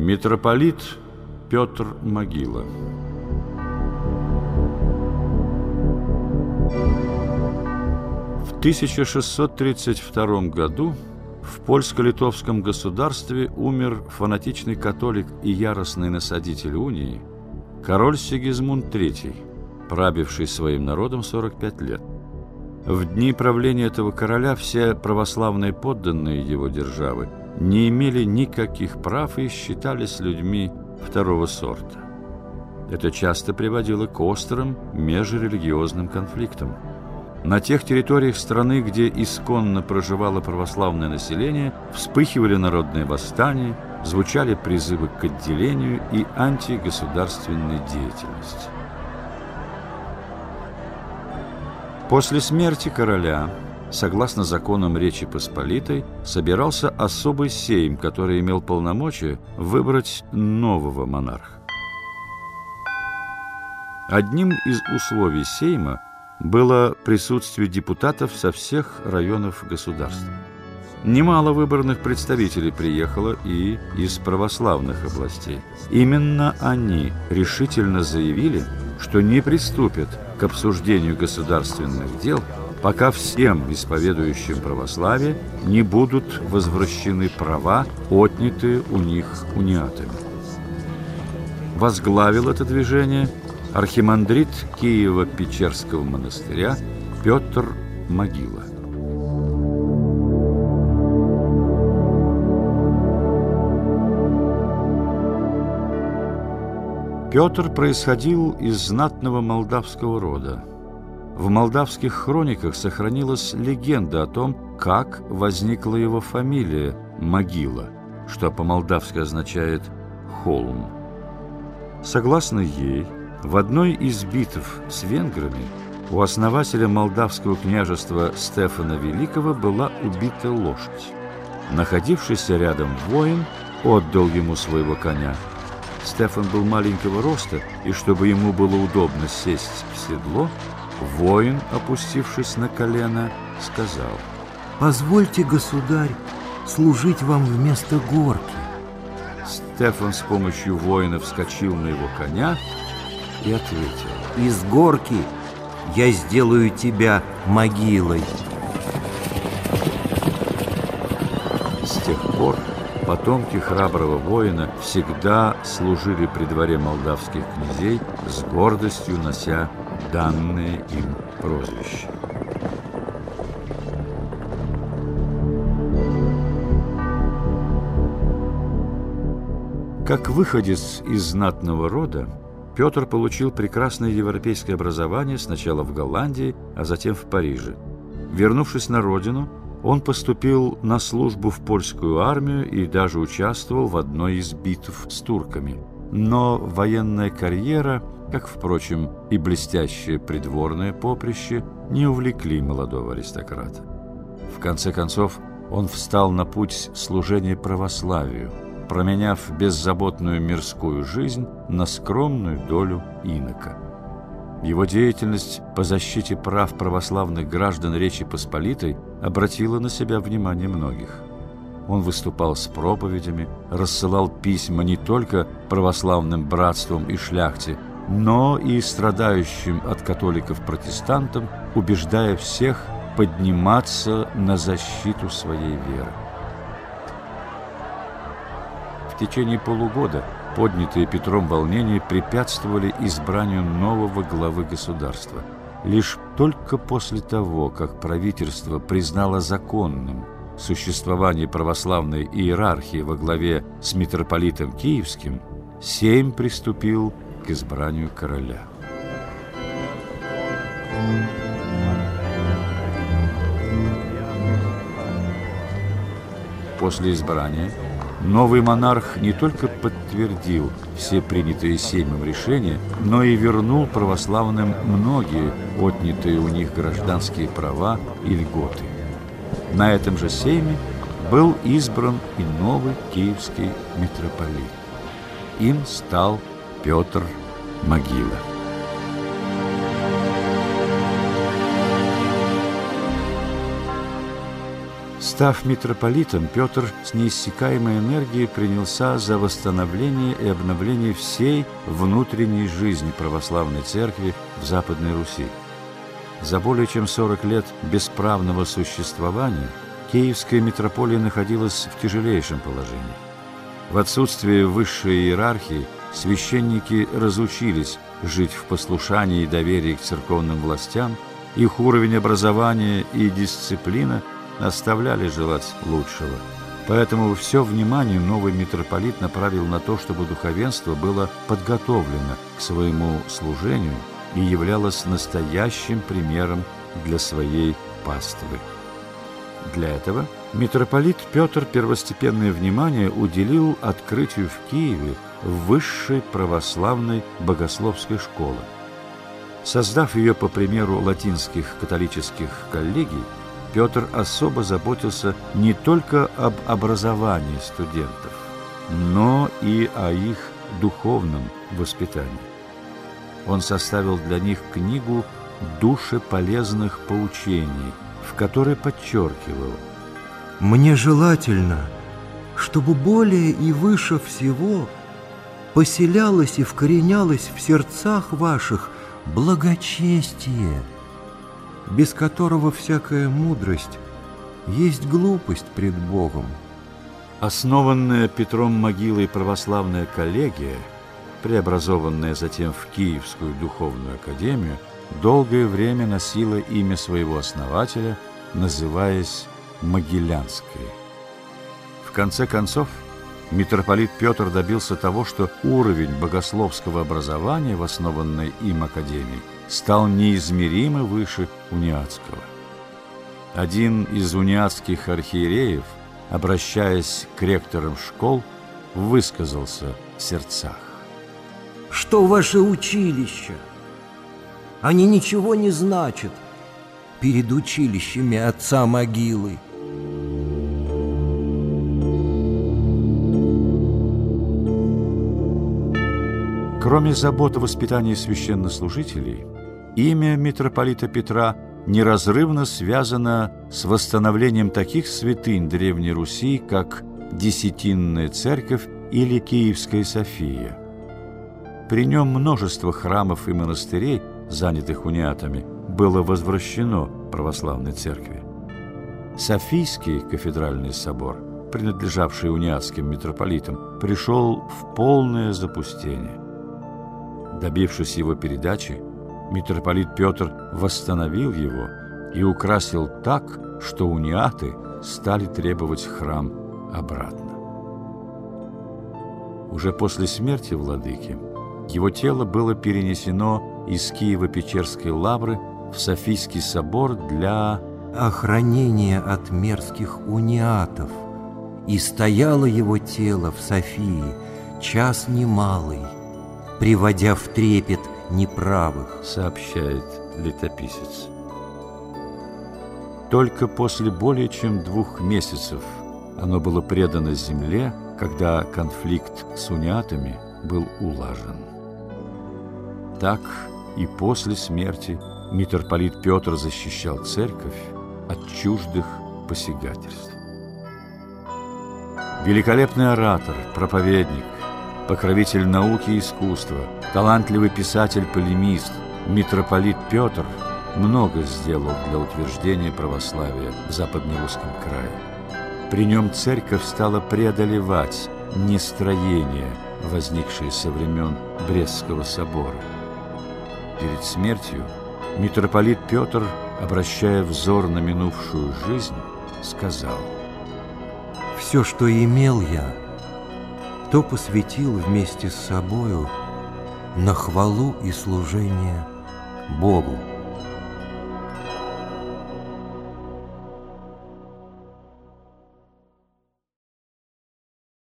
Митрополит Петр Могила В 1632 году в польско-литовском государстве умер фанатичный католик и яростный насадитель унии король Сигизмунд III, правивший своим народом 45 лет. В дни правления этого короля все православные подданные его державы не имели никаких прав и считались людьми второго сорта. Это часто приводило к острым межрелигиозным конфликтам. На тех территориях страны, где исконно проживало православное население, вспыхивали народные восстания, звучали призывы к отделению и антигосударственной деятельности. После смерти короля, согласно законам Речи Посполитой, собирался особый сейм, который имел полномочия выбрать нового монарха. Одним из условий сейма было присутствие депутатов со всех районов государства. Немало выборных представителей приехало и из православных областей. Именно они решительно заявили, что не приступят к обсуждению государственных дел, пока всем исповедующим православие не будут возвращены права, отнятые у них униатами. Возглавил это движение архимандрит Киева-Печерского монастыря Петр Могила. Петр происходил из знатного молдавского рода. В молдавских хрониках сохранилась легенда о том, как возникла его фамилия Могила, что по-молдавски означает «холм». Согласно ей, в одной из битв с венграми у основателя молдавского княжества Стефана Великого была убита лошадь. Находившийся рядом воин отдал ему своего коня – Стефан был маленького роста, и чтобы ему было удобно сесть в седло, воин, опустившись на колено, сказал, «Позвольте, государь, служить вам вместо горки». Стефан с помощью воина вскочил на его коня и ответил, «Из горки я сделаю тебя могилой». С тех пор Потомки храброго воина всегда служили при дворе молдавских князей с гордостью нося данные им прозвища. Как выходец из знатного рода, Петр получил прекрасное европейское образование сначала в Голландии, а затем в Париже. Вернувшись на родину, он поступил на службу в польскую армию и даже участвовал в одной из битв с турками. Но военная карьера, как, впрочем, и блестящее придворное поприще, не увлекли молодого аристократа. В конце концов, он встал на путь служения православию, променяв беззаботную мирскую жизнь на скромную долю инока. Его деятельность по защите прав православных граждан Речи Посполитой обратила на себя внимание многих. Он выступал с проповедями, рассылал письма не только православным братствам и шляхте, но и страдающим от католиков-протестантам, убеждая всех подниматься на защиту своей веры. В течение полугода поднятые Петром волнения препятствовали избранию нового главы государства. Лишь только после того, как правительство признало законным существование православной иерархии во главе с митрополитом Киевским, Сейм приступил к избранию короля. После избрания Новый монарх не только подтвердил все принятые Сеймом решения, но и вернул православным многие отнятые у них гражданские права и льготы. На этом же Сейме был избран и новый киевский митрополит. Им стал Петр Могила. Став митрополитом, Петр с неиссякаемой энергией принялся за восстановление и обновление всей внутренней жизни православной церкви в Западной Руси. За более чем 40 лет бесправного существования Киевская митрополия находилась в тяжелейшем положении. В отсутствие высшей иерархии священники разучились жить в послушании и доверии к церковным властям, их уровень образования и дисциплина оставляли желать лучшего. Поэтому все внимание новый митрополит направил на то, чтобы духовенство было подготовлено к своему служению и являлось настоящим примером для своей паствы. Для этого митрополит Петр первостепенное внимание уделил открытию в Киеве высшей православной богословской школы. Создав ее по примеру латинских католических коллегий, Петр особо заботился не только об образовании студентов, но и о их духовном воспитании он составил для них книгу душеполезных поучений, в которой подчеркивал «Мне желательно, чтобы более и выше всего поселялось и вкоренялось в сердцах ваших благочестие, без которого всякая мудрость есть глупость пред Богом». Основанная Петром могилой православная коллегия – преобразованная затем в Киевскую духовную академию, долгое время носила имя своего основателя, называясь Могилянской. В конце концов, митрополит Петр добился того, что уровень богословского образования в основанной им академии стал неизмеримо выше униатского. Один из униатских архиереев, обращаясь к ректорам школ, высказался в сердцах что ваши училища. Они ничего не значат перед училищами отца могилы. Кроме забот о воспитании священнослужителей, имя митрополита Петра неразрывно связано с восстановлением таких святынь Древней Руси, как Десятинная Церковь или Киевская София. При нем множество храмов и монастырей, занятых униатами, было возвращено православной церкви. Софийский кафедральный собор, принадлежавший униатским митрополитам, пришел в полное запустение. Добившись его передачи, митрополит Петр восстановил его и украсил так, что униаты стали требовать храм обратно. Уже после смерти владыки его тело было перенесено из Киево-Печерской лавры в Софийский собор для охранения от мерзких униатов, и стояло его тело в Софии час немалый, приводя в трепет неправых, сообщает летописец. Только после более чем двух месяцев оно было предано земле, когда конфликт с униатами был улажен. Так и после смерти митрополит Петр защищал церковь от чуждых посягательств. Великолепный оратор, проповедник, покровитель науки и искусства, талантливый писатель-полемист, митрополит Петр много сделал для утверждения православия в Западнорусском крае. При нем церковь стала преодолевать нестроения, возникшие со времен Брестского собора. Перед смертью митрополит Петр, обращая взор на минувшую жизнь, сказал «Все, что имел я, то посвятил вместе с собою на хвалу и служение Богу».